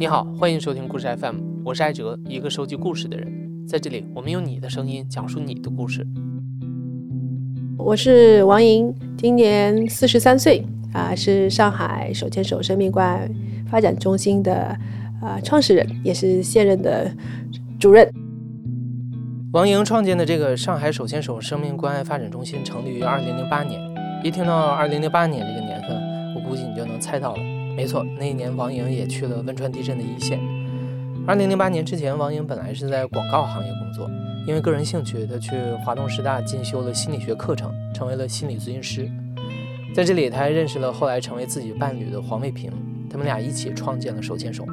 你好，欢迎收听故事 FM，我是艾哲，一个收集故事的人。在这里，我们用你的声音讲述你的故事。我是王莹，今年四十三岁啊，是上海手牵手生命关爱发展中心的啊创始人，也是现任的主任。王莹创建的这个上海手牵手生命关爱发展中心成立于二零零八年。一听到二零零八年这个年份，我估计你就能猜到了。没错，那一年王莹也去了汶川地震的一线。二零零八年之前，王莹本来是在广告行业工作，因为个人兴趣，她去华东师大进修了心理学课程，成为了心理咨询师。在这里，她还认识了后来成为自己伴侣的黄卫平，他们俩一起创建了手牵手。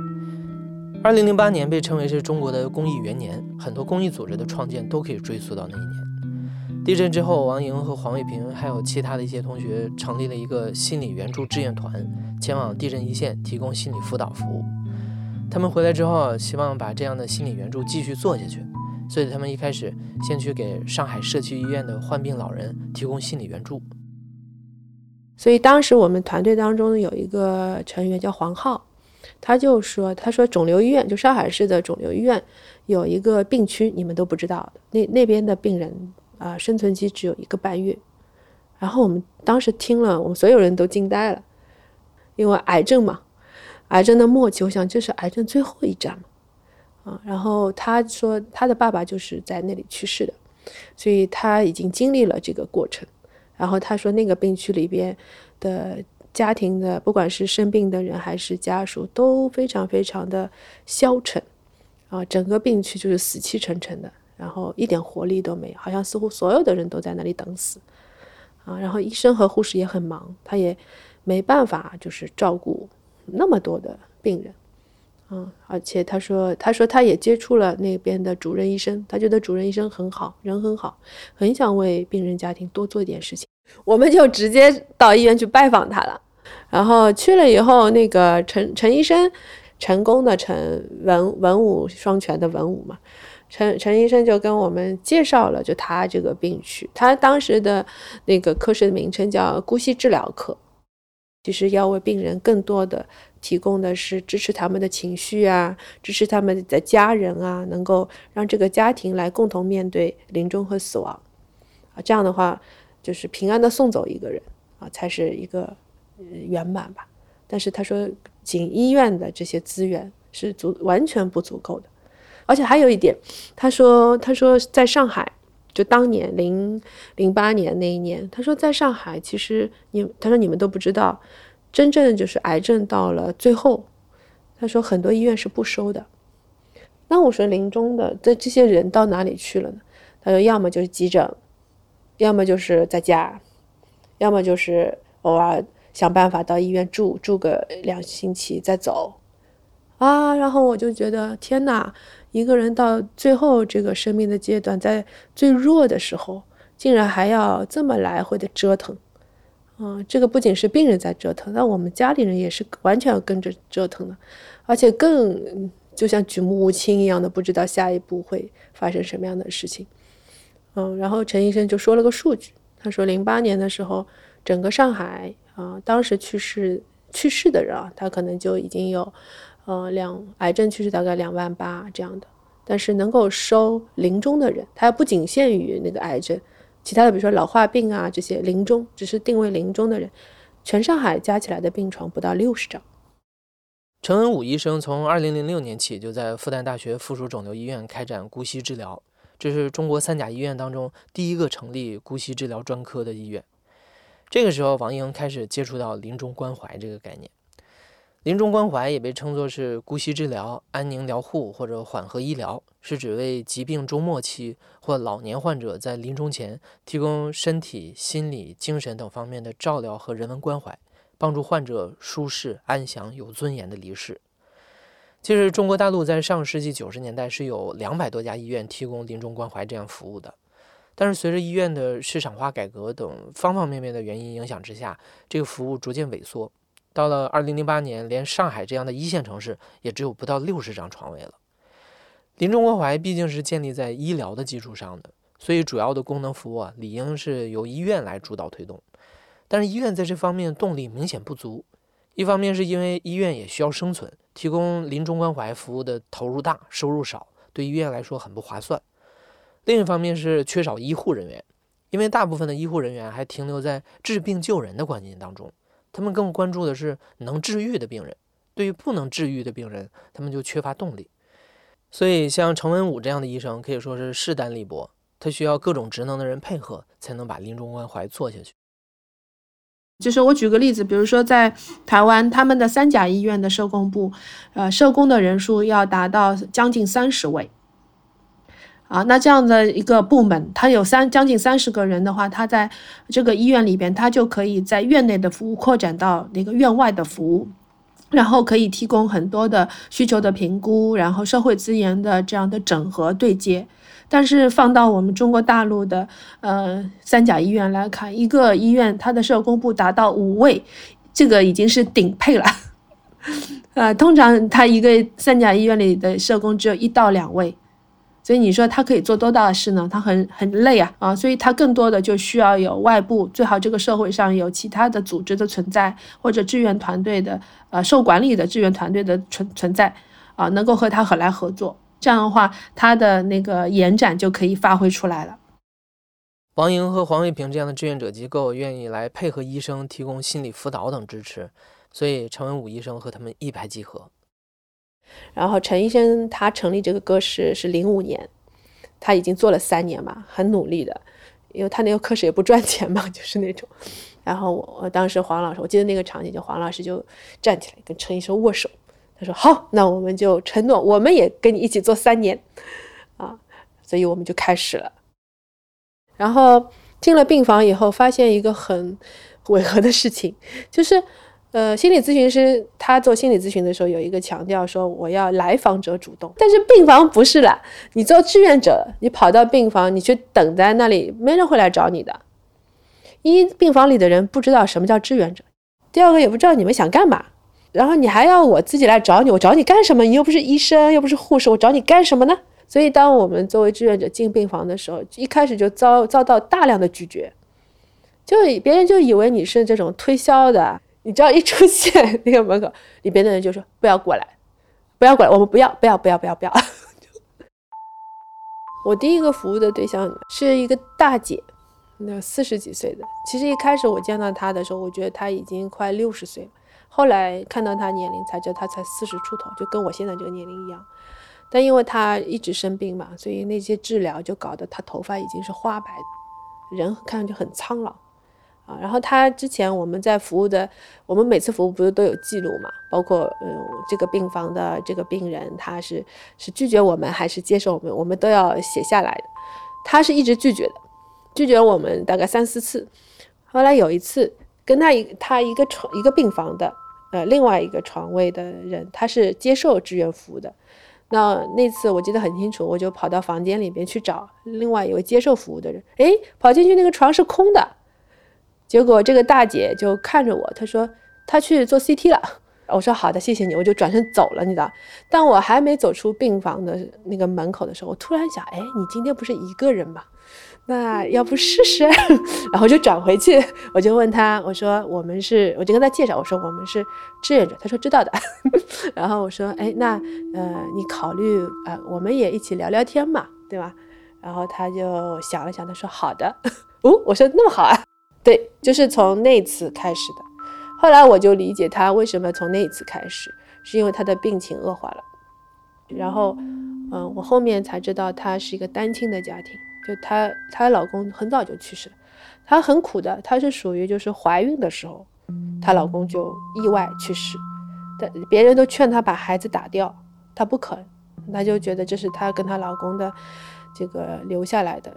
二零零八年被称为是中国的公益元年，很多公益组织的创建都可以追溯到那一年。地震之后，王莹和黄卫平还有其他的一些同学成立了一个心理援助志愿团，前往地震一线提供心理辅导服务。他们回来之后，希望把这样的心理援助继续做下去，所以他们一开始先去给上海社区医院的患病老人提供心理援助。所以当时我们团队当中有一个成员叫黄浩。他就说：“他说肿瘤医院就上海市的肿瘤医院有一个病区，你们都不知道的。那那边的病人啊，生存期只有一个半月。然后我们当时听了，我们所有人都惊呆了，因为癌症嘛，癌症的末期，我想这是癌症最后一站嘛，啊。然后他说他的爸爸就是在那里去世的，所以他已经经历了这个过程。然后他说那个病区里边的。”家庭的，不管是生病的人还是家属，都非常非常的消沉，啊，整个病区就是死气沉沉的，然后一点活力都没有，好像似乎所有的人都在那里等死，啊，然后医生和护士也很忙，他也没办法就是照顾那么多的病人，嗯，而且他说，他说他也接触了那边的主任医生，他觉得主任医生很好，人很好，很想为病人家庭多做一点事情，我们就直接到医院去拜访他了。然后去了以后，那个陈陈医生，成功的陈文文武双全的文武嘛，陈陈医生就跟我们介绍了就他这个病区，他当时的那个科室的名称叫姑息治疗科，其实要为病人更多的提供的是支持他们的情绪啊，支持他们的家人啊，能够让这个家庭来共同面对临终和死亡，啊，这样的话就是平安的送走一个人啊，才是一个。圆满吧，但是他说，仅医院的这些资源是足完全不足够的，而且还有一点，他说，他说在上海，就当年零零八年那一年，他说在上海，其实你，他说你们都不知道，真正就是癌症到了最后，他说很多医院是不收的。那我说临终的这这些人到哪里去了呢？他说要么就是急诊，要么就是在家，要么就是偶尔。想办法到医院住住个两星期再走，啊，然后我就觉得天哪，一个人到最后这个生命的阶段，在最弱的时候，竟然还要这么来回的折腾，嗯，这个不仅是病人在折腾，那我们家里人也是完全跟着折腾的，而且更就像举目无亲一样的，不知道下一步会发生什么样的事情，嗯，然后陈医生就说了个数据，他说零八年的时候，整个上海。啊，当时去世去世的人啊，他可能就已经有，呃，两癌症去世大概两万八这样的。但是能够收临终的人，他不仅限于那个癌症，其他的比如说老化病啊这些临终，只是定位临终的人，全上海加起来的病床不到六十张。陈文武医生从二零零六年起就在复旦大学附属肿瘤医院开展姑息治疗，这是中国三甲医院当中第一个成立姑息治疗专科的医院。这个时候，王莹开始接触到临终关怀这个概念。临终关怀也被称作是姑息治疗、安宁疗护或者缓和医疗，是指为疾病中末期或老年患者在临终前提供身体、心理、精神等方面的照料和人文关怀，帮助患者舒适、安详、有尊严的离世。其实，中国大陆在上世纪九十年代是有两百多家医院提供临终关怀这样服务的。但是随着医院的市场化改革等方方面面的原因影响之下，这个服务逐渐萎缩。到了二零零八年，连上海这样的一线城市也只有不到六十张床位了。临终关怀毕竟是建立在医疗的基础上的，所以主要的功能服务啊，理应是由医院来主导推动。但是医院在这方面动力明显不足，一方面是因为医院也需要生存，提供临终关怀服务的投入大，收入少，对医院来说很不划算。另一方面是缺少医护人员，因为大部分的医护人员还停留在治病救人的观念当中，他们更关注的是能治愈的病人。对于不能治愈的病人，他们就缺乏动力。所以，像程文武这样的医生可以说是势单力薄，他需要各种职能的人配合，才能把临终关怀做下去。就是我举个例子，比如说在台湾，他们的三甲医院的社工部，呃，社工的人数要达到将近三十位，啊，那这样的一个部门，他有三将近三十个人的话，他在这个医院里边，他就可以在院内的服务扩展到那个院外的服务，然后可以提供很多的需求的评估，然后社会资源的这样的整合对接。但是放到我们中国大陆的呃三甲医院来看，一个医院它的社工部达到五位，这个已经是顶配了。呃，通常他一个三甲医院里的社工只有一到两位，所以你说他可以做多大的事呢？他很很累啊啊！所以他更多的就需要有外部，最好这个社会上有其他的组织的存在，或者志愿团队的呃受管理的志愿团队的存存在啊，能够和他和来合作。这样的话，他的那个延展就可以发挥出来了。王莹和黄卫平这样的志愿者机构愿意来配合医生提供心理辅导等支持，所以陈文武医生和他们一拍即合。然后陈医生他成立这个科室是零五年，他已经做了三年嘛，很努力的，因为他那个科室也不赚钱嘛，就是那种。然后我我当时黄老师，我记得那个场景，就黄老师就站起来跟陈医生握手。他说好，那我们就承诺，我们也跟你一起做三年，啊，所以我们就开始了。然后进了病房以后，发现一个很违和的事情，就是，呃，心理咨询师他做心理咨询的时候有一个强调说，我要来访者主动，但是病房不是了，你做志愿者，你跑到病房，你去等在那里，没人会来找你的。一病房里的人不知道什么叫志愿者，第二个也不知道你们想干嘛。然后你还要我自己来找你，我找你干什么？你又不是医生，又不是护士，我找你干什么呢？所以，当我们作为志愿者进病房的时候，一开始就遭遭到大量的拒绝，就别人就以为你是这种推销的，你只要一出现那个门口，里边的人就说不要过来，不要过来，我们不要，不要，不要，不要，不要。我第一个服务的对象是一个大姐，那四十几岁的。其实一开始我见到她的时候，我觉得她已经快六十岁了。后来看到她年龄，才知道她才四十出头，就跟我现在这个年龄一样。但因为她一直生病嘛，所以那些治疗就搞得她头发已经是花白，人看上去很苍老啊。然后他之前我们在服务的，我们每次服务不是都有记录嘛？包括嗯，这个病房的这个病人，他是是拒绝我们还是接受我们，我们都要写下来的。他是一直拒绝的，拒绝我们大概三四次。后来有一次跟他一他一个床一个病房的。呃，另外一个床位的人，他是接受志愿服务的。那那次我记得很清楚，我就跑到房间里边去找另外一位接受服务的人。哎，跑进去那个床是空的。结果这个大姐就看着我，她说她去做 CT 了。我说好的，谢谢你，我就转身走了，你知道。但我还没走出病房的那个门口的时候，我突然想，哎，你今天不是一个人吗？那要不试试，然后就转回去，我就问他，我说我们是，我就跟他介绍，我说我们是志愿者，他说知道的。然后我说，哎，那呃，你考虑呃，我们也一起聊聊天嘛，对吧？然后他就想了想，他说好的。哦，我说那么好啊，对，就是从那次开始的。后来我就理解他为什么从那一次开始，是因为他的病情恶化了。然后，嗯，我后面才知道他是一个单亲的家庭。就她，她老公很早就去世了，她很苦的。她是属于就是怀孕的时候，她老公就意外去世，但别人都劝她把孩子打掉，她不肯，她就觉得这是她跟她老公的这个留下来的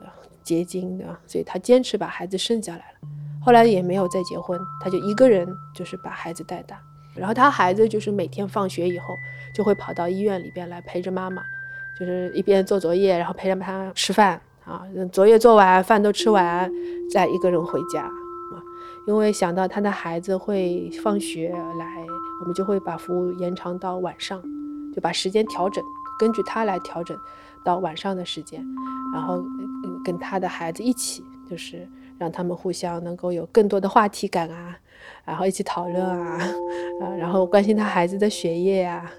结晶的，所以她坚持把孩子生下来了。后来也没有再结婚，她就一个人就是把孩子带大。然后她孩子就是每天放学以后就会跑到医院里边来陪着妈妈，就是一边做作业，然后陪着她吃饭。啊，作业做完，饭都吃完，再一个人回家啊。因为想到他的孩子会放学来，我们就会把服务延长到晚上，就把时间调整，根据他来调整到晚上的时间，然后跟他的孩子一起，就是让他们互相能够有更多的话题感啊，然后一起讨论啊，啊，然后关心他孩子的学业啊，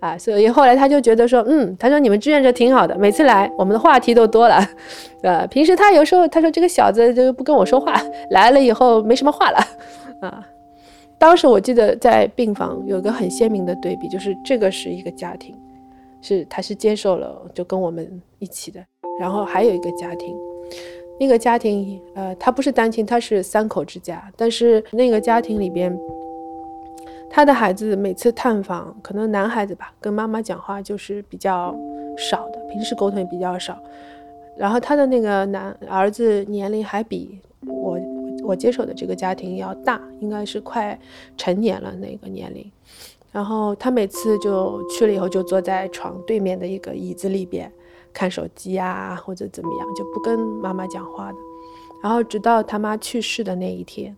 啊，所以后来他就觉得说，嗯，他说你们志愿者挺好的，每次来我们的话题都多了，呃，平时他有时候他说这个小子就不跟我说话，来了以后没什么话了，啊，当时我记得在病房有个很鲜明的对比，就是这个是一个家庭，是他是接受了就跟我们一起的，然后还有一个家庭。那个家庭，呃，他不是单亲，他是三口之家。但是那个家庭里边，他的孩子每次探访，可能男孩子吧，跟妈妈讲话就是比较少的，平时沟通也比较少。然后他的那个男儿子年龄还比我我接手的这个家庭要大，应该是快成年了那个年龄。然后他每次就去了以后，就坐在床对面的一个椅子里边。看手机啊，或者怎么样，就不跟妈妈讲话的。然后直到他妈去世的那一天，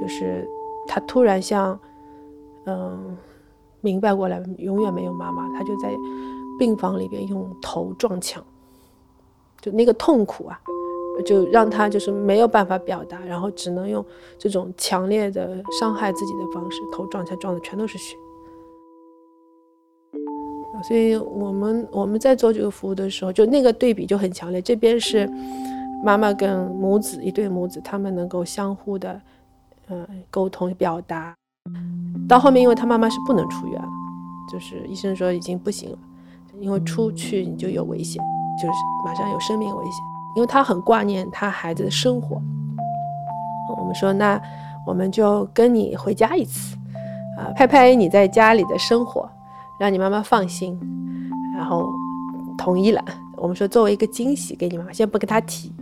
就是他突然像，嗯，明白过来，永远没有妈妈，他就在病房里边用头撞墙，就那个痛苦啊，就让他就是没有办法表达，然后只能用这种强烈的伤害自己的方式，头撞墙撞的全都是血。所以我们我们在做这个服务的时候，就那个对比就很强烈。这边是妈妈跟母子一对母子，他们能够相互的，嗯，沟通表达。到后面，因为他妈妈是不能出院了，就是医生说已经不行了，因为出去你就有危险，就是马上有生命危险。因为他很挂念他孩子的生活，我们说那我们就跟你回家一次，啊，拍拍你在家里的生活。让你妈妈放心，然后同意了。我们说作为一个惊喜给你妈妈，先不跟她提，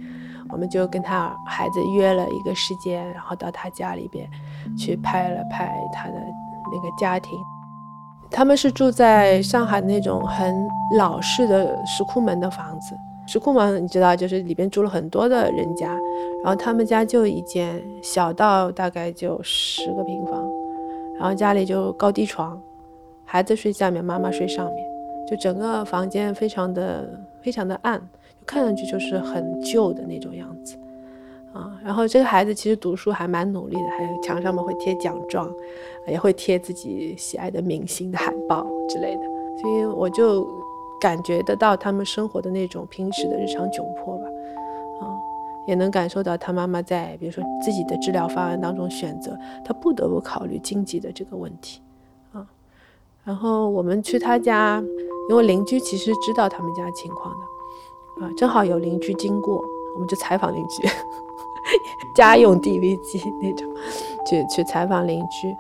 我们就跟他孩子约了一个时间，然后到他家里边去拍了拍他的那个家庭。他们是住在上海那种很老式的石库门的房子，石库门你知道，就是里边住了很多的人家，然后他们家就一间，小到大概就十个平方，然后家里就高低床。孩子睡下面，妈妈睡上面，就整个房间非常的非常的暗，看上去就是很旧的那种样子啊。然后这个孩子其实读书还蛮努力的，还有墙上面会贴奖状，也会贴自己喜爱的明星的海报之类的。所以我就感觉得到他们生活的那种平时的日常窘迫吧，啊，也能感受到他妈妈在比如说自己的治疗方案当中选择，他不得不考虑经济的这个问题。然后我们去他家，因为邻居其实知道他们家情况的，啊，正好有邻居经过，我们就采访邻居，家用 DV 机那种，去去采访邻居，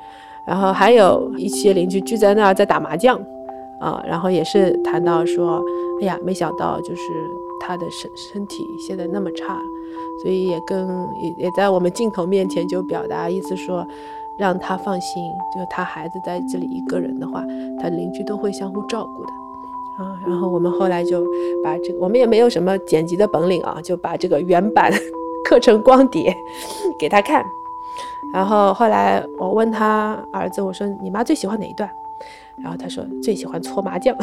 然后还有一些邻居聚在那儿在打麻将，啊，然后也是谈到说，哎呀，没想到就是他的身身体现在那么差，所以也跟也也在我们镜头面前就表达意思说。让他放心，就他孩子在这里一个人的话，他邻居都会相互照顾的，啊，然后我们后来就把这个，我们也没有什么剪辑的本领啊，就把这个原版刻成光碟 给他看，然后后来我问他儿子，我说你妈最喜欢哪一段？然后他说最喜欢搓麻将，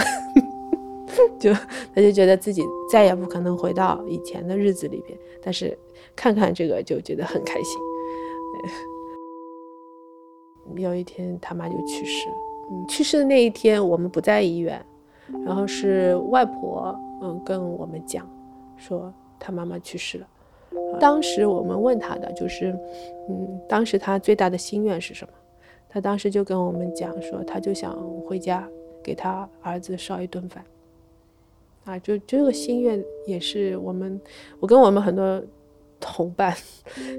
就他就觉得自己再也不可能回到以前的日子里边，但是看看这个就觉得很开心。有一天，他妈就去世了。嗯，去世的那一天，我们不在医院，然后是外婆，嗯，跟我们讲，说他妈妈去世了。当时我们问他的就是，嗯，当时他最大的心愿是什么？他当时就跟我们讲说，他就想回家给他儿子烧一顿饭。啊，就这个心愿也是我们，我跟我们很多。同伴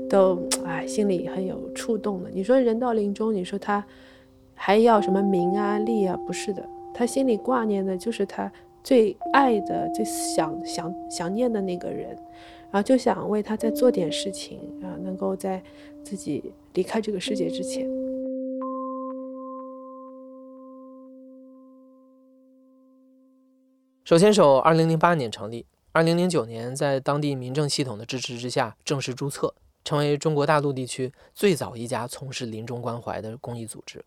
都哎，心里很有触动的。你说人到临终，你说他还要什么名啊利啊？不是的，他心里挂念的就是他最爱的、最想想想念的那个人，然后就想为他再做点事情啊，能够在自己离开这个世界之前。手牵手，二零零八年成立。二零零九年，在当地民政系统的支持之下，正式注册，成为中国大陆地区最早一家从事临终关怀的公益组织。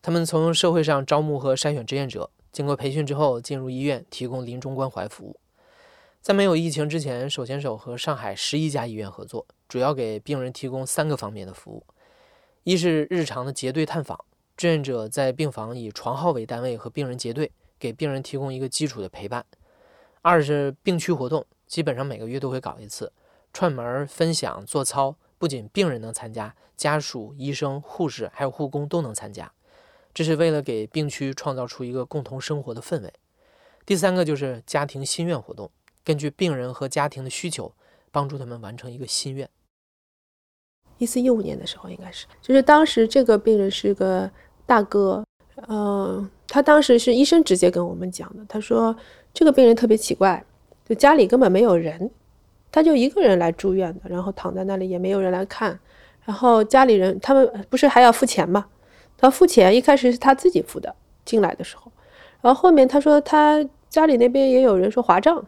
他们从社会上招募和筛选志愿者，经过培训之后，进入医院提供临终关怀服务。在没有疫情之前，手牵手和上海十一家医院合作，主要给病人提供三个方面的服务：一是日常的结对探访，志愿者在病房以床号为单位和病人结对，给病人提供一个基础的陪伴；二是病区活动，基本上每个月都会搞一次，串门分享做操，不仅病人能参加，家属、医生、护士还有护工都能参加，这是为了给病区创造出一个共同生活的氛围。第三个就是家庭心愿活动，根据病人和家庭的需求，帮助他们完成一个心愿。一四一五年的时候，应该是，就是当时这个病人是个大哥，嗯，他当时是医生直接跟我们讲的，他说这个病人特别奇怪，就家里根本没有人，他就一个人来住院的，然后躺在那里也没有人来看，然后家里人他们不是还要付钱吗？他付钱一开始是他自己付的，进来的时候。然后后面他说他家里那边也有人说划账，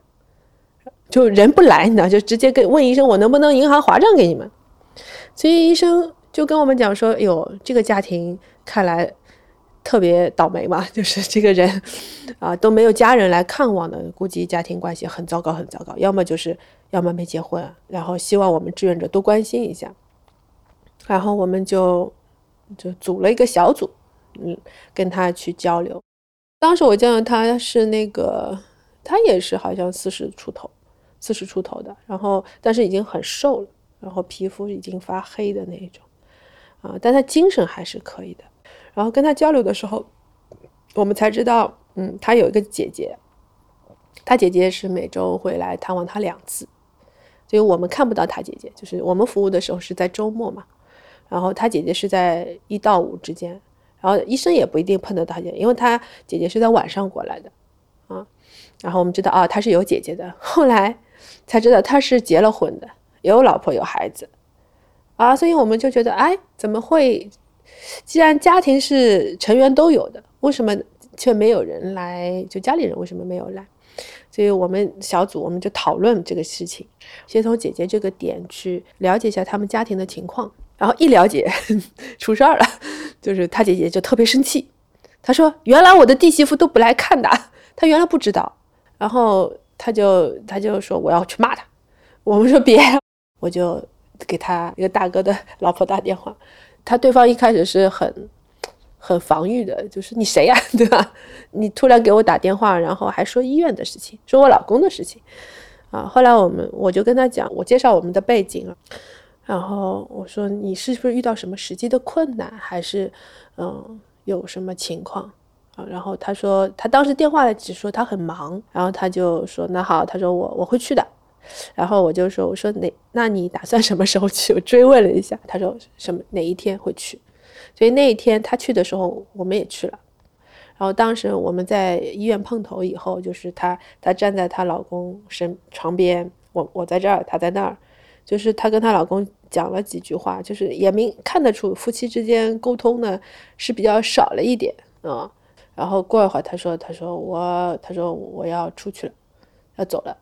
就人不来，你知道，就直接跟问医生我能不能银行划账给你们。所以医生就跟我们讲说，哟，这个家庭看来特别倒霉嘛，就是这个人啊都没有家人来看望的，估计家庭关系很糟糕很糟糕，要么就是要么没结婚，然后希望我们志愿者多关心一下。然后我们就就组了一个小组，嗯，跟他去交流。当时我见到他是那个，他也是好像四十出头，四十出头的，然后但是已经很瘦了，然后皮肤已经发黑的那一种，啊，但他精神还是可以的。然后跟他交流的时候，我们才知道，嗯，他有一个姐姐，他姐姐是每周会来探望他两次，所以我们看不到他姐姐，就是我们服务的时候是在周末嘛，然后他姐姐是在一到五之间。然后医生也不一定碰得到姐，因为他姐姐是在晚上过来的，啊，然后我们知道啊，他是有姐姐的，后来才知道他是结了婚的，有老婆有孩子，啊，所以我们就觉得，哎，怎么会？既然家庭是成员都有的，为什么却没有人来？就家里人为什么没有来？所以我们小组我们就讨论这个事情，先从姐姐这个点去了解一下他们家庭的情况。然后一了解 出事儿了，就是他姐姐就特别生气，他说：“原来我的弟媳妇都不来看的，他原来不知道。”然后他就他就说：“我要去骂他。”我们说别，我就给他一个大哥的老婆打电话。他对方一开始是很很防御的，就是你谁呀，对吧？你突然给我打电话，然后还说医院的事情，说我老公的事情啊。后来我们我就跟他讲，我介绍我们的背景啊。然后我说你是不是遇到什么实际的困难，还是嗯有什么情况啊？然后他说他当时电话里只说他很忙，然后他就说那好，他说我我会去的。然后我就说我说哪那你打算什么时候去？我追问了一下，他说什么哪一天会去？所以那一天他去的时候，我们也去了。然后当时我们在医院碰头以后，就是她她站在她老公身床边，我我在这儿，她在那儿。就是她跟她老公讲了几句话，就是也明看得出夫妻之间沟通呢是比较少了一点啊。然后过一会儿，她说：“她说我，她说我要出去了，要走了。”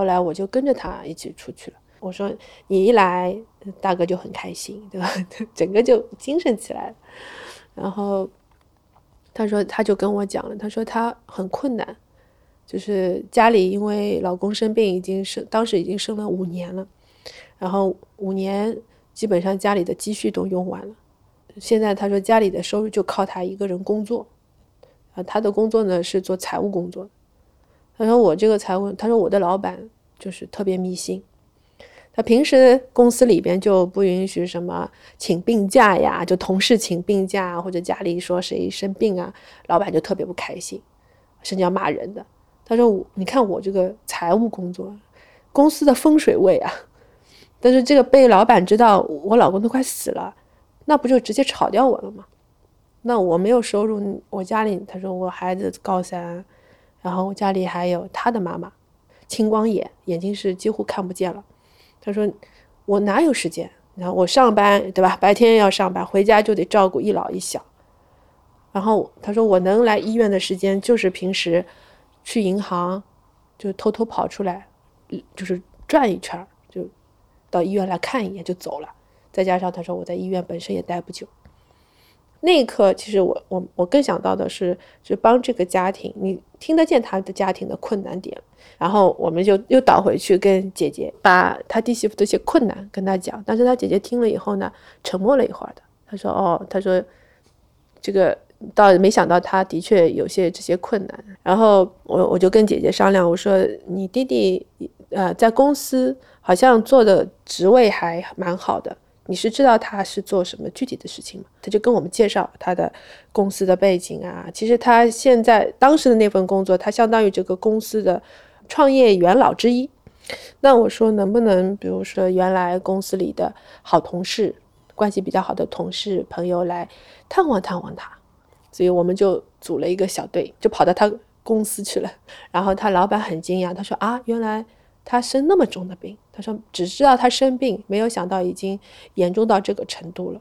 后来我就跟着他一起出去了。我说：“你一来，大哥就很开心，对吧？整个就精神起来了。”然后他说：“他就跟我讲了，他说他很困难，就是家里因为老公生病，已经生当时已经生了五年了。”然后五年基本上家里的积蓄都用完了，现在他说家里的收入就靠他一个人工作，啊，他的工作呢是做财务工作。他说我这个财务，他说我的老板就是特别迷信，他平时公司里边就不允许什么请病假呀，就同事请病假或者家里说谁生病啊，老板就特别不开心，甚至要骂人的。他说我你看我这个财务工作，公司的风水位啊。但是这个被老板知道，我老公都快死了，那不就直接炒掉我了吗？那我没有收入，我家里他说我孩子高三，然后我家里还有他的妈妈，青光眼，眼睛是几乎看不见了。他说我哪有时间？然后我上班对吧？白天要上班，回家就得照顾一老一小。然后他说我能来医院的时间就是平时去银行，就偷偷跑出来，就是转一圈。就到医院来看一眼就走了，再加上他说我在医院本身也待不久，那一刻，其实我我我更想到的是，就帮这个家庭，你听得见他的家庭的困难点，然后我们就又倒回去跟姐姐把他弟媳妇这些困难跟他讲，但是他姐姐听了以后呢，沉默了一会儿的，他说哦，他说这个倒没想到他的确有些这些困难，然后我我就跟姐姐商量，我说你弟弟呃在公司好像做的职位还蛮好的。你是知道他是做什么具体的事情吗？他就跟我们介绍他的公司的背景啊。其实他现在当时的那份工作，他相当于这个公司的创业元老之一。那我说能不能，比如说原来公司里的好同事，关系比较好的同事朋友来探望探望他。所以我们就组了一个小队，就跑到他公司去了。然后他老板很惊讶，他说啊，原来。他生那么重的病，他说只知道他生病，没有想到已经严重到这个程度了。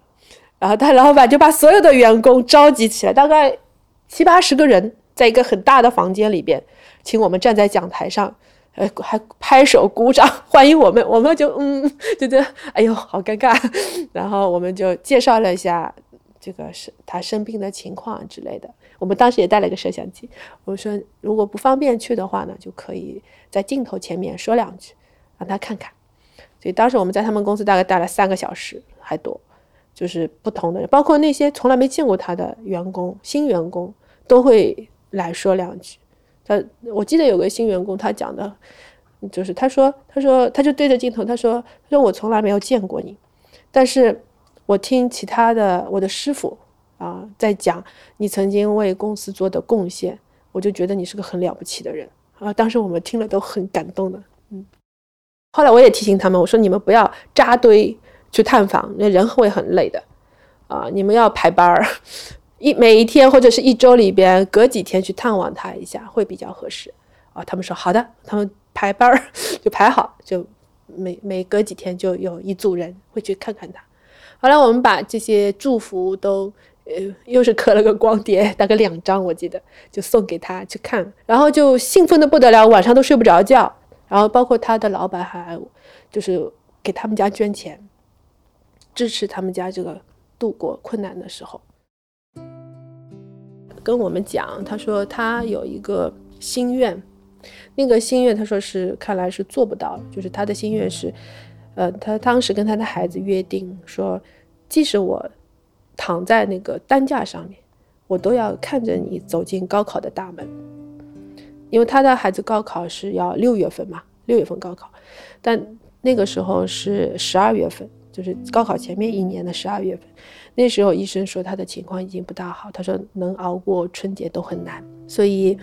然后他老板就把所有的员工召集起来，大概七八十个人，在一个很大的房间里边，请我们站在讲台上，呃，还拍手鼓掌欢迎我们。我们就嗯，觉得哎呦好尴尬。然后我们就介绍了一下这个是他生病的情况之类的。我们当时也带了一个摄像机，我说如果不方便去的话呢，就可以在镜头前面说两句，让他看看。所以当时我们在他们公司大概待了三个小时还多，就是不同的人，包括那些从来没见过他的员工、新员工都会来说两句。他我记得有个新员工，他讲的，就是他说他说他就对着镜头他说他说我从来没有见过你，但是我听其他的我的师傅。啊，在讲你曾经为公司做的贡献，我就觉得你是个很了不起的人啊！当时我们听了都很感动的，嗯。后来我也提醒他们，我说你们不要扎堆去探访，那人会很累的啊！你们要排班儿，一每一天或者是一周里边隔几天去探望他一下，会比较合适啊。他们说好的，他们排班儿 就排好，就每每隔几天就有一组人会去看看他。后来我们把这些祝福都。呃，又是刻了个光碟，大概两张，我记得就送给他去看，然后就兴奋的不得了，晚上都睡不着觉。然后包括他的老板还就是给他们家捐钱，支持他们家这个度过困难的时候。跟我们讲，他说他有一个心愿，那个心愿他说是看来是做不到，就是他的心愿是，呃，他当时跟他的孩子约定说，即使我。躺在那个担架上面，我都要看着你走进高考的大门，因为他的孩子高考是要六月份嘛，六月份高考，但那个时候是十二月份，就是高考前面一年的十二月份。那时候医生说他的情况已经不大好，他说能熬过春节都很难，所以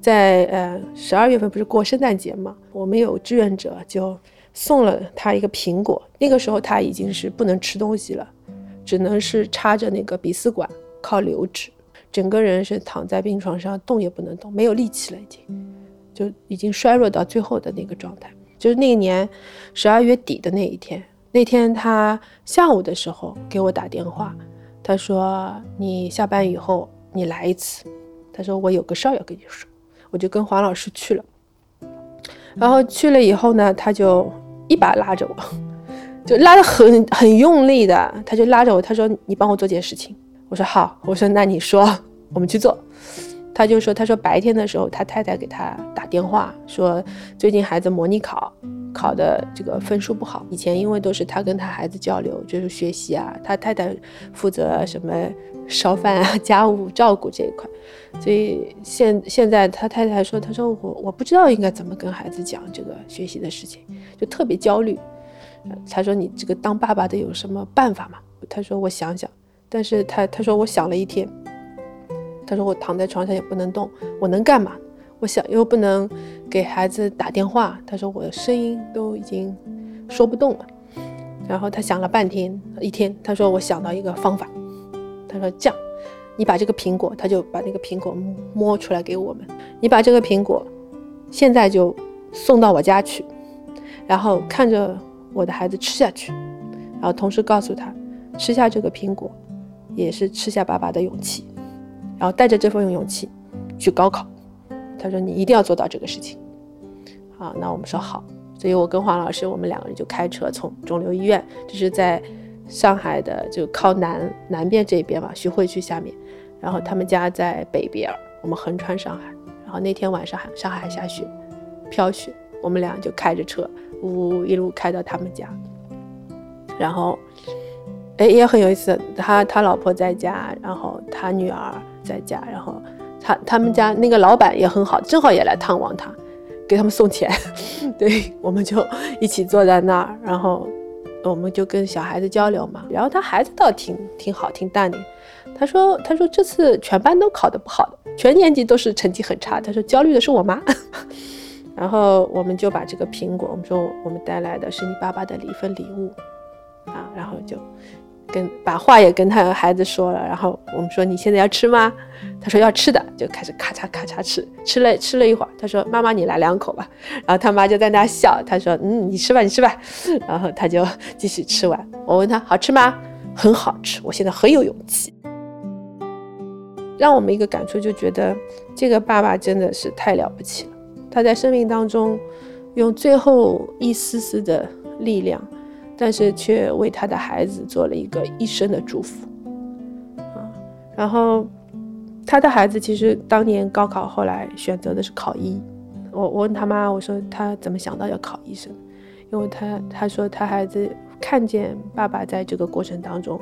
在呃十二月份不是过圣诞节嘛，我们有志愿者就送了他一个苹果，那个时候他已经是不能吃东西了。只能是插着那个鼻饲管，靠流质，整个人是躺在病床上，动也不能动，没有力气了，已经就已经衰弱到最后的那个状态。就是那一年十二月底的那一天，那天他下午的时候给我打电话，他说：“你下班以后你来一次。”他说：“我有个事儿要跟你说。”我就跟黄老师去了，然后去了以后呢，他就一把拉着我。就拉得很很用力的，他就拉着我，他说：“你帮我做件事情。”我说：“好。”我说：“那你说，我们去做。”他就说：“他说白天的时候，他太太给他打电话说，最近孩子模拟考考的这个分数不好。以前因为都是他跟他孩子交流，就是学习啊，他太太负责什么烧饭啊、家务照顾这一块，所以现现在他太太说，他说我我不知道应该怎么跟孩子讲这个学习的事情，就特别焦虑。”他说：“你这个当爸爸的有什么办法吗？”他说：“我想想。”但是他他说我想了一天。他说我躺在床上也不能动，我能干嘛？我想又不能给孩子打电话。他说我的声音都已经说不动了。然后他想了半天一天，他说我想到一个方法。他说这样，你把这个苹果，他就把那个苹果摸出来给我们。你把这个苹果现在就送到我家去，然后看着。我的孩子吃下去，然后同时告诉他，吃下这个苹果，也是吃下爸爸的勇气，然后带着这份勇气去高考。他说你一定要做到这个事情。好，那我们说好。所以我跟黄老师，我们两个人就开车从肿瘤医院，就是在上海的就靠南南边这边嘛，徐汇区下面，然后他们家在北边，我们横穿上海，然后那天晚上还上海还下雪，飘雪，我们俩就开着车，呜一路开到他们家，然后，哎也很有意思，他他老婆在家，然后他女儿在家，然后他他们家那个老板也很好，正好也来探望他，给他们送钱，对，我们就一起坐在那儿，然后。我们就跟小孩子交流嘛，然后他孩子倒挺挺好，挺淡定。他说：“他说这次全班都考得不好的，全年级都是成绩很差。他说焦虑的是我妈。”然后我们就把这个苹果，我们说我们带来的是你爸爸的一份礼物啊，然后就。跟把话也跟他孩子说了，然后我们说你现在要吃吗？他说要吃的，就开始咔嚓咔嚓吃，吃了吃了一会儿，他说妈妈你来两口吧，然后他妈就在那笑，他说嗯你吃吧你吃吧，然后他就继续吃完。我问他好吃吗？很好吃，我现在很有勇气。让我们一个感触就觉得这个爸爸真的是太了不起了，他在生命当中用最后一丝丝的力量。但是却为他的孩子做了一个一生的祝福，啊，然后他的孩子其实当年高考后来选择的是考医，我我问他妈，我说他怎么想到要考医生？因为他他说他孩子看见爸爸在这个过程当中，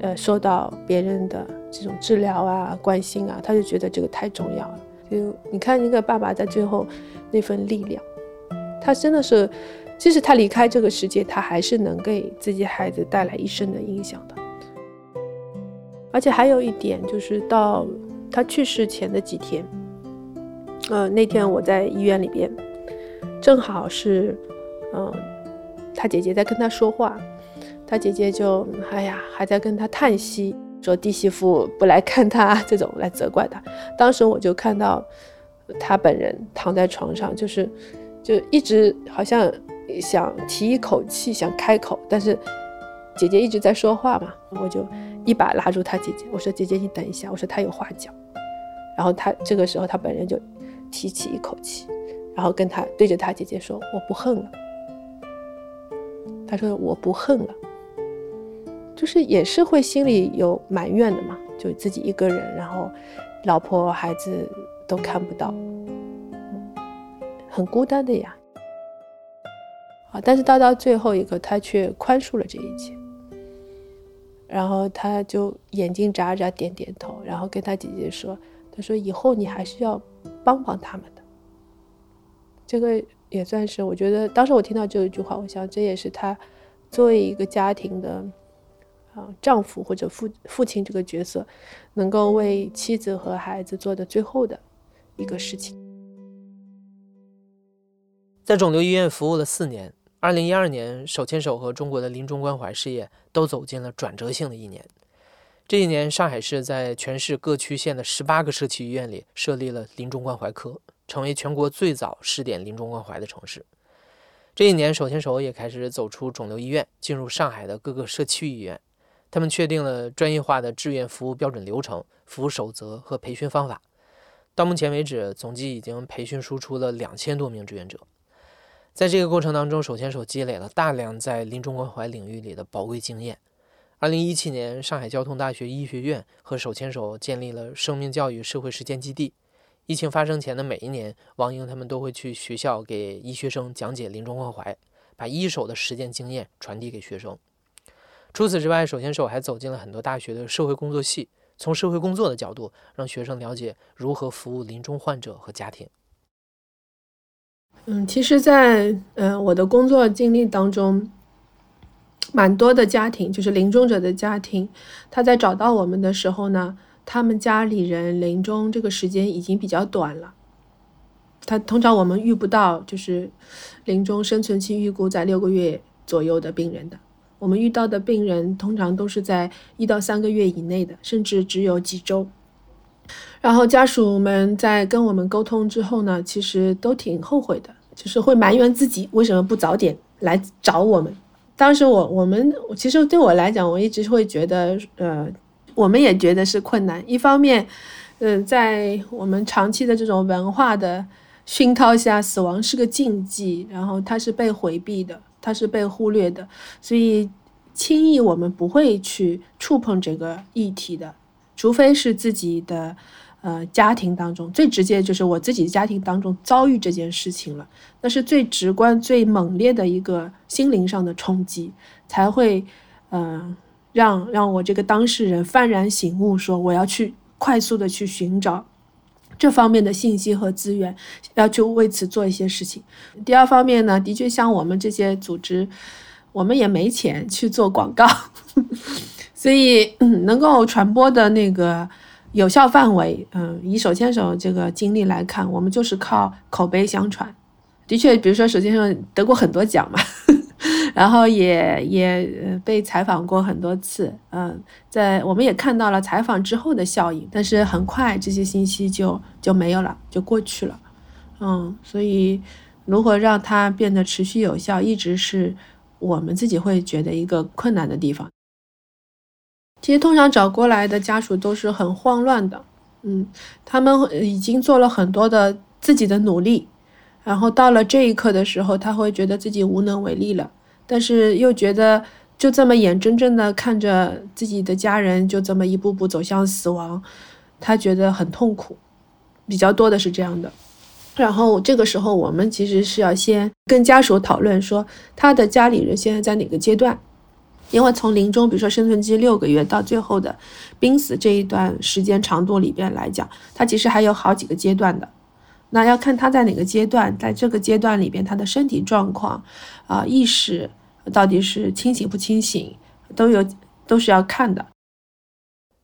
呃，受到别人的这种治疗啊、关心啊，他就觉得这个太重要了。就你看那个爸爸在最后那份力量，他真的是。即使他离开这个世界，他还是能给自己孩子带来一生的影响的。而且还有一点，就是到他去世前的几天，呃，那天我在医院里边，正好是，嗯，他姐姐在跟他说话，他姐姐就哎呀，还在跟他叹息，说弟媳妇不来看他，这种来责怪他。当时我就看到他本人躺在床上，就是就一直好像。想提一口气，想开口，但是姐姐一直在说话嘛，我就一把拉住她姐姐，我说：“姐姐，你等一下。”我说：“他有话讲。”然后他这个时候，他本人就提起一口气，然后跟他对着他姐姐说：“我不恨了。”他说：“我不恨了。”就是也是会心里有埋怨的嘛，就自己一个人，然后老婆孩子都看不到，很孤单的呀。但是到到最后一刻，他却宽恕了这一切，然后他就眼睛眨眨，点点头，然后跟他姐姐说：“他说以后你还是要帮帮他们的。”这个也算是，我觉得当时我听到这一句话，我想这也是他作为一个家庭的啊丈夫或者父父亲这个角色，能够为妻子和孩子做的最后的一个事情。在肿瘤医院服务了四年。二零一二年，手牵手和中国的临终关怀事业都走进了转折性的一年。这一年，上海市在全市各区县的十八个社区医院里设立了临终关怀科，成为全国最早试点临终关怀的城市。这一年，手牵手也开始走出肿瘤医院，进入上海的各个社区医院。他们确定了专业化的志愿服务标准流程、服务守则和培训方法。到目前为止，总计已经培训输出了两千多名志愿者。在这个过程当中，手牵手积累了大量在临终关怀领域里的宝贵经验。二零一七年，上海交通大学医学院和手牵手建立了生命教育社会实践基地。疫情发生前的每一年，王英他们都会去学校给医学生讲解临终关怀，把一手的实践经验传递给学生。除此之外，首先是我还走进了很多大学的社会工作系，从社会工作的角度，让学生了解如何服务临终患者和家庭。嗯，其实，在呃我的工作经历当中，蛮多的家庭，就是临终者的家庭，他在找到我们的时候呢，他们家里人临终这个时间已经比较短了。他通常我们遇不到，就是临终生存期预估在六个月左右的病人的，我们遇到的病人通常都是在一到三个月以内的，甚至只有几周。然后家属们在跟我们沟通之后呢，其实都挺后悔的，就是会埋怨自己为什么不早点来找我们。当时我我们其实对我来讲，我一直会觉得，呃，我们也觉得是困难。一方面，嗯，在我们长期的这种文化的熏陶下，死亡是个禁忌，然后它是被回避的，它是被忽略的，所以轻易我们不会去触碰这个议题的，除非是自己的呃家庭当中最直接，就是我自己家庭当中遭遇这件事情了，那是最直观、最猛烈的一个心灵上的冲击，才会嗯让让我这个当事人幡然醒悟，说我要去快速的去寻找这方面的信息和资源，要去为此做一些事情。第二方面呢，的确像我们这些组织。我们也没钱去做广告，所以能够传播的那个有效范围，嗯，以手牵手这个经历来看，我们就是靠口碑相传。的确，比如说手牵手得过很多奖嘛，然后也也被采访过很多次，嗯，在我们也看到了采访之后的效应，但是很快这些信息就就没有了，就过去了，嗯，所以如何让它变得持续有效，一直是。我们自己会觉得一个困难的地方。其实，通常找过来的家属都是很慌乱的，嗯，他们已经做了很多的自己的努力，然后到了这一刻的时候，他会觉得自己无能为力了，但是又觉得就这么眼睁睁的看着自己的家人就这么一步步走向死亡，他觉得很痛苦，比较多的是这样的。然后这个时候，我们其实是要先跟家属讨论，说他的家里人现在在哪个阶段，因为从临终，比如说生存期六个月到最后的濒死这一段时间长度里边来讲，他其实还有好几个阶段的。那要看他在哪个阶段，在这个阶段里边，他的身体状况，啊，意识到底是清醒不清醒，都有都是要看的。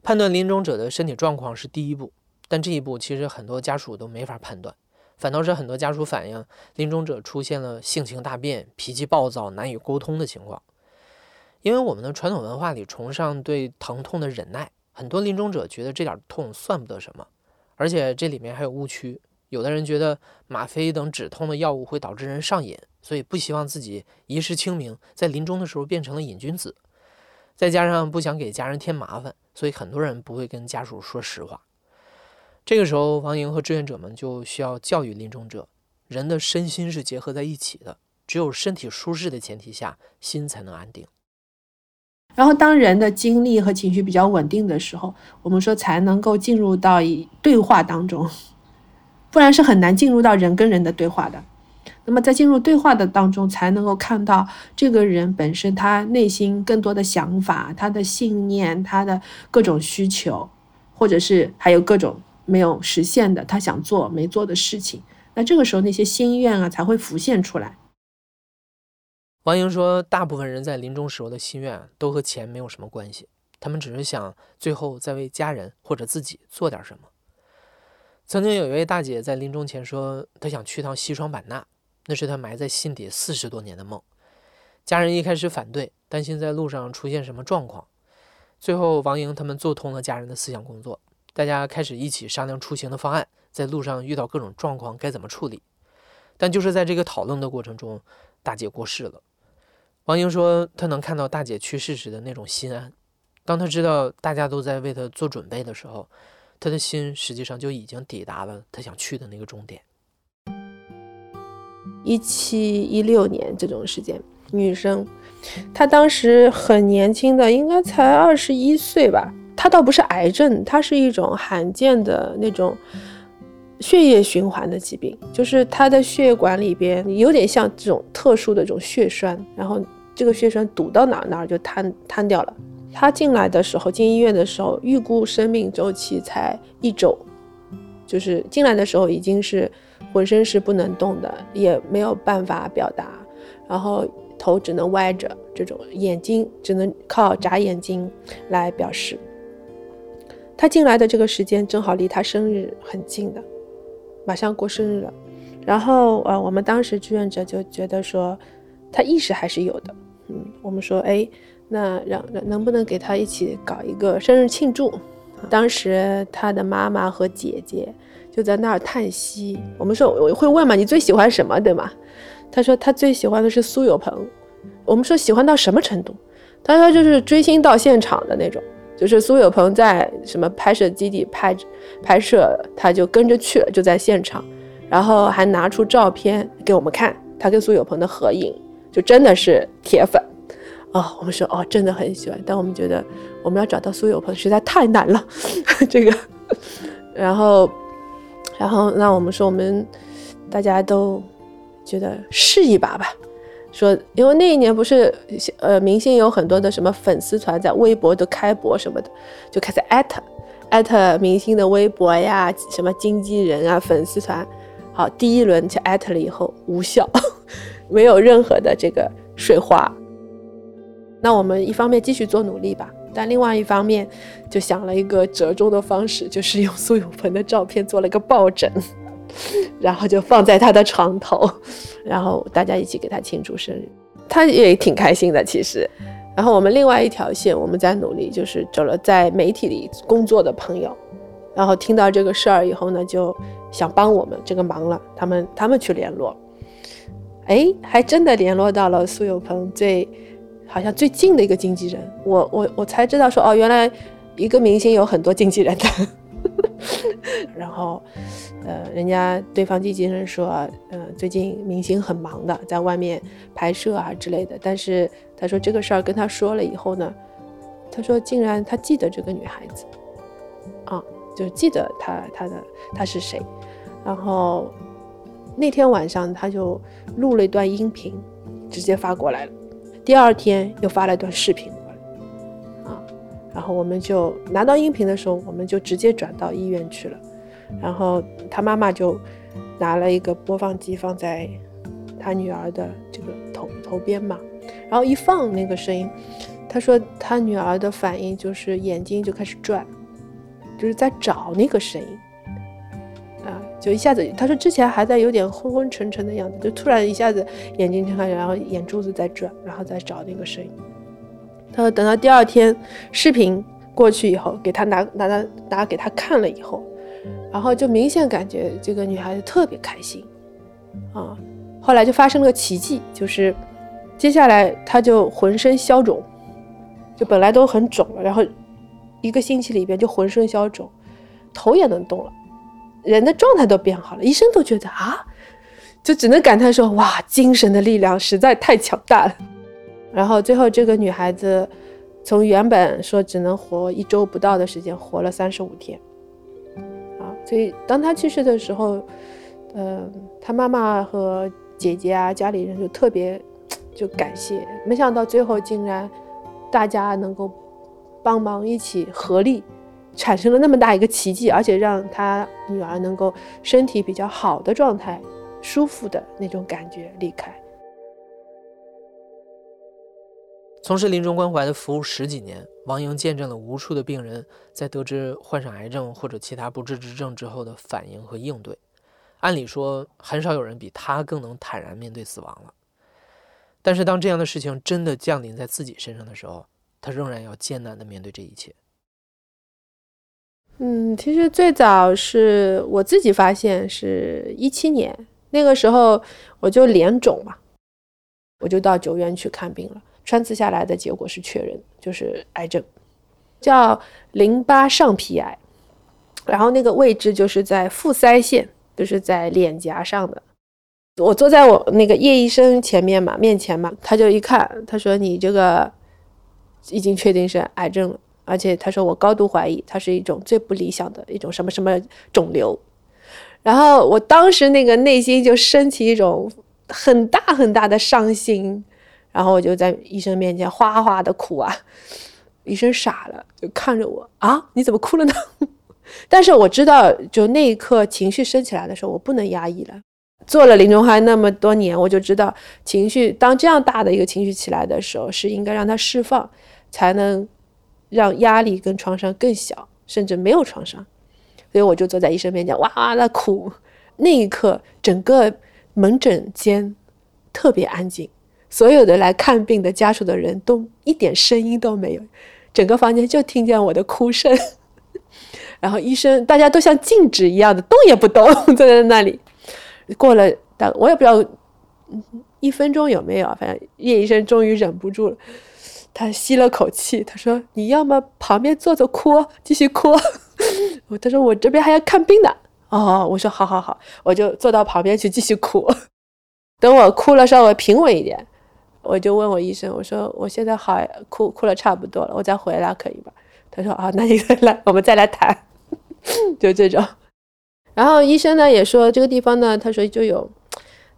判断临终者的身体状况是第一步，但这一步其实很多家属都没法判断。反倒是很多家属反映，临终者出现了性情大变、脾气暴躁、难以沟通的情况。因为我们的传统文化里崇尚对疼痛的忍耐，很多临终者觉得这点痛算不得什么，而且这里面还有误区。有的人觉得吗啡等止痛的药物会导致人上瘾，所以不希望自己一世清明，在临终的时候变成了瘾君子。再加上不想给家人添麻烦，所以很多人不会跟家属说实话。这个时候，王莹和志愿者们就需要教育临终者：人的身心是结合在一起的，只有身体舒适的前提下，心才能安定。然后，当人的精力和情绪比较稳定的时候，我们说才能够进入到一对话当中，不然是很难进入到人跟人的对话的。那么，在进入对话的当中，才能够看到这个人本身他内心更多的想法、他的信念、他的各种需求，或者是还有各种。没有实现的，他想做没做的事情，那这个时候那些心愿啊才会浮现出来。王莹说，大部分人在临终时候的心愿都和钱没有什么关系，他们只是想最后再为家人或者自己做点什么。曾经有一位大姐在临终前说，她想去趟西双版纳，那是她埋在心底四十多年的梦。家人一开始反对，担心在路上出现什么状况，最后王莹他们做通了家人的思想工作。大家开始一起商量出行的方案，在路上遇到各种状况该怎么处理。但就是在这个讨论的过程中，大姐过世了。王英说，她能看到大姐去世时的那种心安。当她知道大家都在为她做准备的时候，他的心实际上就已经抵达了他想去的那个终点。一七一六年这种时间，女生，她当时很年轻的，应该才二十一岁吧。她倒不是癌症，她是一种罕见的那种血液循环的疾病，就是她的血管里边有点像这种特殊的这种血栓，然后这个血栓堵到哪哪就瘫瘫掉了。他进来的时候，进医院的时候，预估生命周期才一周，就是进来的时候已经是浑身是不能动的，也没有办法表达，然后头只能歪着，这种眼睛只能靠眨眼睛来表示。他进来的这个时间正好离他生日很近的，马上过生日了。然后呃，我们当时志愿者就觉得说，他意识还是有的。嗯，我们说，哎，那让能不能给他一起搞一个生日庆祝？当时他的妈妈和姐姐就在那儿叹息。我们说我会问嘛，你最喜欢什么，对吗？他说他最喜欢的是苏有朋。我们说喜欢到什么程度？他说就是追星到现场的那种。就是苏有朋在什么拍摄基地拍拍摄，他就跟着去了，就在现场，然后还拿出照片给我们看，他跟苏有朋的合影，就真的是铁粉，哦，我们说哦，真的很喜欢，但我们觉得我们要找到苏有朋实在太难了，这个，然后，然后那我们说我们大家都觉得试一把吧，说因为那一年不是呃明星有很多的什么粉丝团在微博都开播什么的，就开始艾特艾特明星的微博呀，什么经纪人啊粉丝团，好，第一轮去艾特了以后无效，没有任何的这个水花。那我们一方面继续做努力吧，但另外一方面就想了一个折中的方式，就是用苏有朋的照片做了一个抱枕，然后就放在他的床头，然后大家一起给他庆祝生日，他也挺开心的其实。然后我们另外一条线我们在努力，就是找了在媒体里工作的朋友，然后听到这个事儿以后呢，就想帮我们这个忙了，他们他们去联络，哎，还真的联络到了苏有朋最。好像最近的一个经纪人，我我我才知道说哦，原来一个明星有很多经纪人的。然后，呃，人家对方经纪人说，呃，最近明星很忙的，在外面拍摄啊之类的。但是他说这个事儿跟他说了以后呢，他说竟然他记得这个女孩子，啊，就记得他他的他是谁。然后那天晚上他就录了一段音频，直接发过来了。第二天又发了一段视频过来，啊，然后我们就拿到音频的时候，我们就直接转到医院去了。然后他妈妈就拿了一个播放机放在他女儿的这个头头边嘛，然后一放那个声音，他说他女儿的反应就是眼睛就开始转，就是在找那个声音。就一下子，他说之前还在有点昏昏沉沉的样子，就突然一下子眼睛睁开，然后眼珠子在转，然后再找那个声音。他说等到第二天视频过去以后，给他拿拿拿拿给他看了以后，然后就明显感觉这个女孩子特别开心啊。后来就发生了个奇迹，就是接下来她就浑身消肿，就本来都很肿了，然后一个星期里边就浑身消肿，头也能动了。人的状态都变好了，医生都觉得啊，就只能感叹说哇，精神的力量实在太强大了。然后最后这个女孩子从原本说只能活一周不到的时间，活了三十五天。啊，所以当她去世的时候，呃，她妈妈和姐姐啊，家里人就特别就感谢，没想到最后竟然大家能够帮忙一起合力。产生了那么大一个奇迹，而且让他女儿能够身体比较好的状态、舒服的那种感觉离开。从事临终关怀的服务十几年，王莹见证了无数的病人在得知患上癌症或者其他不治之症之后的反应和应对。按理说，很少有人比他更能坦然面对死亡了。但是，当这样的事情真的降临在自己身上的时候，他仍然要艰难地面对这一切。嗯，其实最早是我自己发现，是一七年那个时候我就脸肿嘛，我就到九院去看病了。穿刺下来的结果是确认，就是癌症，叫淋巴上皮癌，然后那个位置就是在腹腮腺，就是在脸颊上的。我坐在我那个叶医生前面嘛，面前嘛，他就一看，他说你这个已经确定是癌症了。而且他说我高度怀疑它是一种最不理想的一种什么什么肿瘤，然后我当时那个内心就升起一种很大很大的伤心，然后我就在医生面前哗哗的哭啊，医生傻了，就看着我啊，你怎么哭了呢？但是我知道，就那一刻情绪升起来的时候，我不能压抑了。做了临终关那么多年，我就知道情绪当这样大的一个情绪起来的时候，是应该让它释放，才能。让压力跟创伤更小，甚至没有创伤，所以我就坐在医生面前哇哇的哭。那一刻，整个门诊间特别安静，所有的来看病的家属的人都一点声音都没有，整个房间就听见我的哭声。然后医生大家都像静止一样的动也不动，坐在那里。过了大我也不知道一分钟有没有，反正叶医生终于忍不住了。他吸了口气，他说：“你要么旁边坐着哭，继续哭。”我他说：“我这边还要看病呢。”哦，我说：“好好好，我就坐到旁边去继续哭。”等我哭了稍微平稳一点，我就问我医生，我说我现在好，哭哭了差不多了，我再回来可以吧？他说啊，那你再来，我们再来谈，就这种。然后医生呢也说这个地方呢，他说就有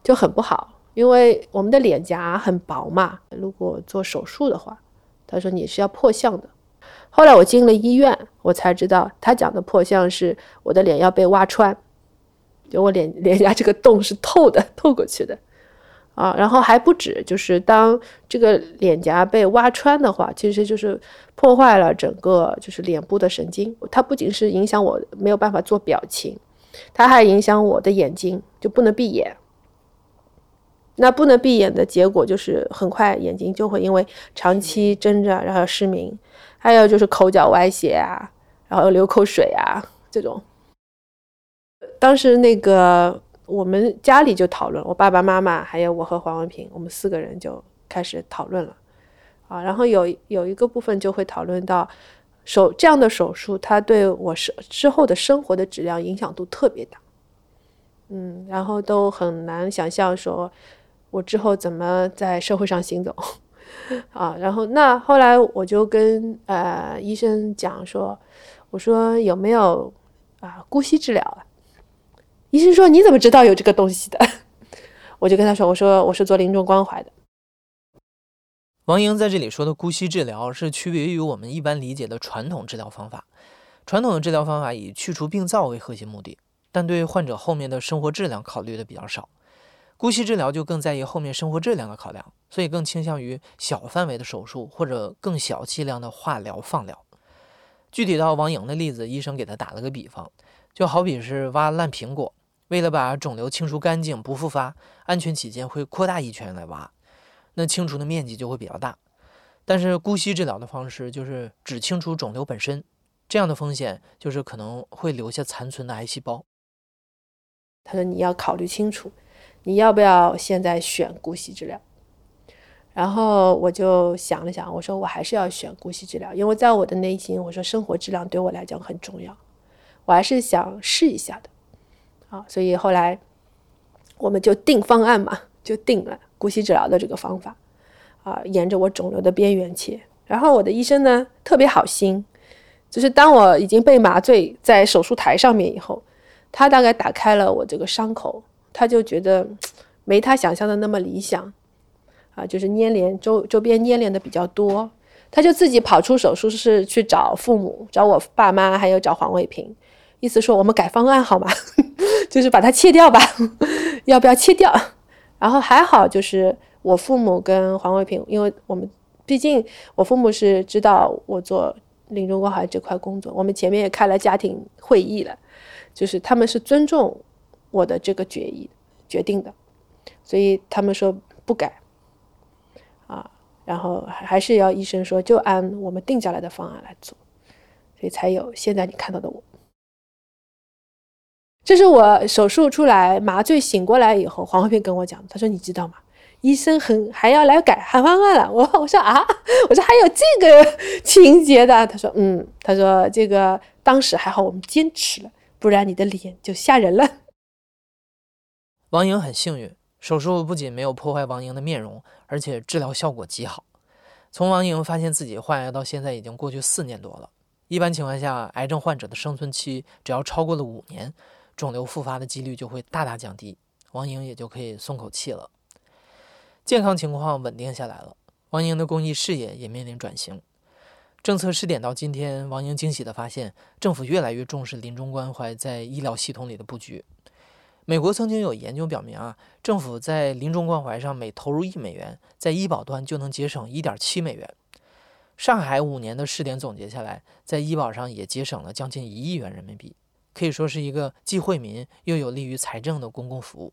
就很不好，因为我们的脸颊很薄嘛，如果做手术的话，他说你是要破相的。后来我进了医院，我才知道他讲的破相是我的脸要被挖穿，就我脸 脸颊这个洞是透的，透过去的。啊，然后还不止，就是当这个脸颊被挖穿的话，其实就是破坏了整个就是脸部的神经。它不仅是影响我没有办法做表情，它还影响我的眼睛，就不能闭眼。那不能闭眼的结果就是很快眼睛就会因为长期睁着，然后失明，还有就是口角歪斜啊，然后流口水啊这种。当时那个。我们家里就讨论，我爸爸妈妈还有我和黄文平，我们四个人就开始讨论了，啊，然后有有一个部分就会讨论到手这样的手术，它对我生之后的生活的质量影响度特别大，嗯，然后都很难想象说我之后怎么在社会上行走，啊，然后那后来我就跟呃医生讲说，我说有没有啊姑息治疗啊？医生说：“你怎么知道有这个东西的？” 我就跟他说：“我说我是做临终关怀的。”王莹在这里说的姑息治疗是区别于我们一般理解的传统治疗方法。传统的治疗方法以去除病灶为核心目的，但对患者后面的生活质量考虑的比较少。姑息治疗就更在意后面生活质量的考量，所以更倾向于小范围的手术或者更小剂量的化疗、放疗。具体到王莹的例子，医生给他打了个比方，就好比是挖烂苹果。为了把肿瘤清除干净不复发，安全起见会扩大一圈来挖，那清除的面积就会比较大。但是姑息治疗的方式就是只清除肿瘤本身，这样的风险就是可能会留下残存的癌细胞。他说你要考虑清楚，你要不要现在选姑息治疗？然后我就想了想，我说我还是要选姑息治疗，因为在我的内心，我说生活质量对我来讲很重要，我还是想试一下的。啊，所以后来我们就定方案嘛，就定了姑息治疗的这个方法，啊，沿着我肿瘤的边缘切。然后我的医生呢特别好心，就是当我已经被麻醉在手术台上面以后，他大概打开了我这个伤口，他就觉得 没他想象的那么理想，啊，就是粘连周周边粘连的比较多，他就自己跑出手术室去找父母，找我爸妈，还有找黄卫平。意思说我们改方案好吗？就是把它切掉吧，要不要切掉？然后还好，就是我父母跟黄卫平，因为我们毕竟我父母是知道我做临终关怀这块工作，我们前面也开了家庭会议了，就是他们是尊重我的这个决议决定的，所以他们说不改啊，然后还是要医生说就按我们定下来的方案来做，所以才有现在你看到的我。这是我手术出来麻醉醒过来以后，黄慧平跟我讲，他说你知道吗？医生很还要来改喊方案了。我我说啊，我说还有这个情节的。他说嗯，他说这个当时还好我们坚持了，不然你的脸就吓人了。王莹很幸运，手术不仅没有破坏王莹的面容，而且治疗效果极好。从王莹发现自己患癌到现在已经过去四年多了。一般情况下，癌症患者的生存期只要超过了五年。肿瘤复发的几率就会大大降低，王莹也就可以松口气了。健康情况稳定下来了，王莹的公益事业也面临转型。政策试点到今天，王莹惊喜地发现，政府越来越重视临终关怀在医疗系统里的布局。美国曾经有研究表明啊，政府在临终关怀上每投入一美元，在医保端就能节省一点七美元。上海五年的试点总结下来，在医保上也节省了将近一亿元人民币。可以说是一个既惠民又有利于财政的公共服务，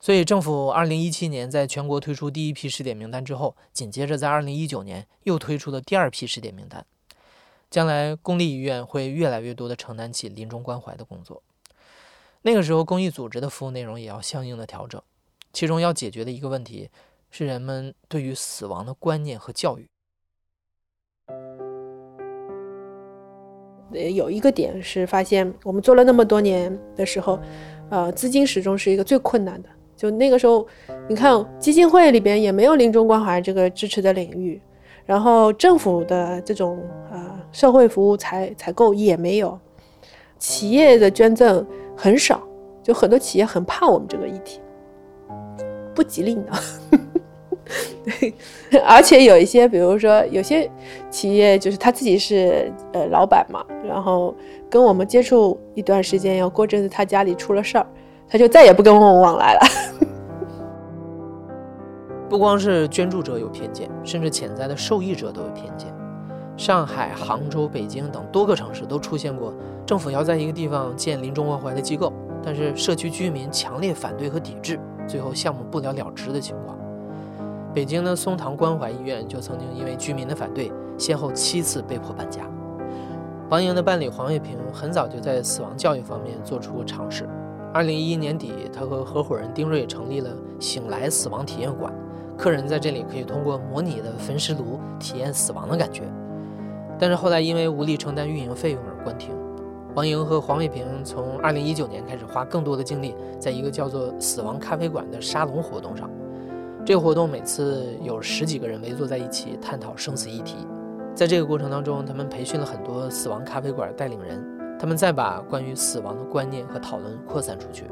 所以政府二零一七年在全国推出第一批试点名单之后，紧接着在二零一九年又推出了第二批试点名单。将来公立医院会越来越多的承担起临终关怀的工作，那个时候公益组织的服务内容也要相应的调整，其中要解决的一个问题是人们对于死亡的观念和教育。呃，有一个点是发现，我们做了那么多年的时候，呃，资金始终是一个最困难的就那个时候，你看基金会里边也没有临终关怀这个支持的领域，然后政府的这种呃社会服务采采购也没有，企业的捐赠很少，就很多企业很怕我们这个议题，不吉利呢。对，而且有一些，比如说有些企业就是他自己是呃老板嘛，然后跟我们接触一段时间，要过阵子他家里出了事儿，他就再也不跟我们往来了。不光是捐助者有偏见，甚至潜在的受益者都有偏见。上海、杭州、北京等多个城市都出现过政府要在一个地方建临终关怀的机构，但是社区居民强烈反对和抵制，最后项目不了了之的情况。北京的松堂关怀医院就曾经因为居民的反对，先后七次被迫搬家。王莹的伴侣黄月平很早就在死亡教育方面做出过尝试。二零一一年底，他和合伙人丁瑞成立了醒来死亡体验馆，客人在这里可以通过模拟的焚尸炉体验死亡的感觉。但是后来因为无力承担运营费用而关停。王莹和黄月平从二零一九年开始花更多的精力在一个叫做“死亡咖啡馆”的沙龙活动上。这个活动每次有十几个人围坐在一起探讨生死议题，在这个过程当中，他们培训了很多死亡咖啡馆带领人，他们再把关于死亡的观念和讨论扩散出去。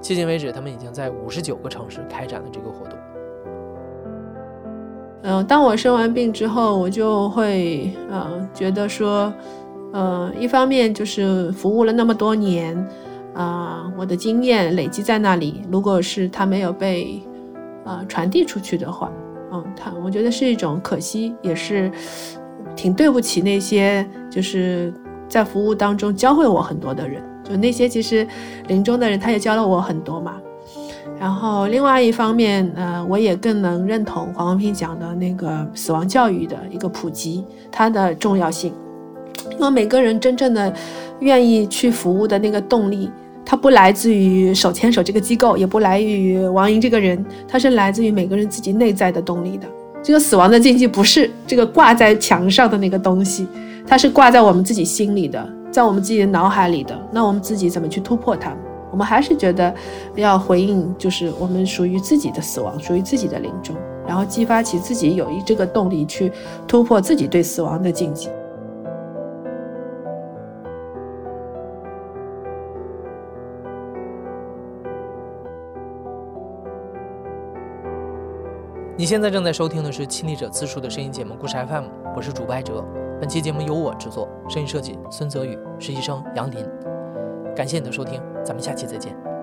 迄今为止，他们已经在五十九个城市开展了这个活动。嗯，当我生完病之后，我就会呃觉得说，呃，一方面就是服务了那么多年，啊，我的经验累积在那里，如果是他没有被啊，传递出去的话，嗯，他我觉得是一种可惜，也是挺对不起那些就是在服务当中教会我很多的人，就那些其实临终的人，他也教了我很多嘛。然后另外一方面，呃，我也更能认同黄文平讲的那个死亡教育的一个普及，它的重要性，因为每个人真正的愿意去服务的那个动力。它不来自于手牵手这个机构，也不来自于王莹这个人，它是来自于每个人自己内在的动力的。这个死亡的禁忌不是这个挂在墙上的那个东西，它是挂在我们自己心里的，在我们自己的脑海里的。那我们自己怎么去突破它？我们还是觉得要回应，就是我们属于自己的死亡，属于自己的临终，然后激发起自己有一这个动力去突破自己对死亡的禁忌。你现在正在收听的是亲历者自述的声音节目《故事 FM》，我是主播艾哲。本期节目由我制作，声音设计孙泽宇，实习生杨林。感谢你的收听，咱们下期再见。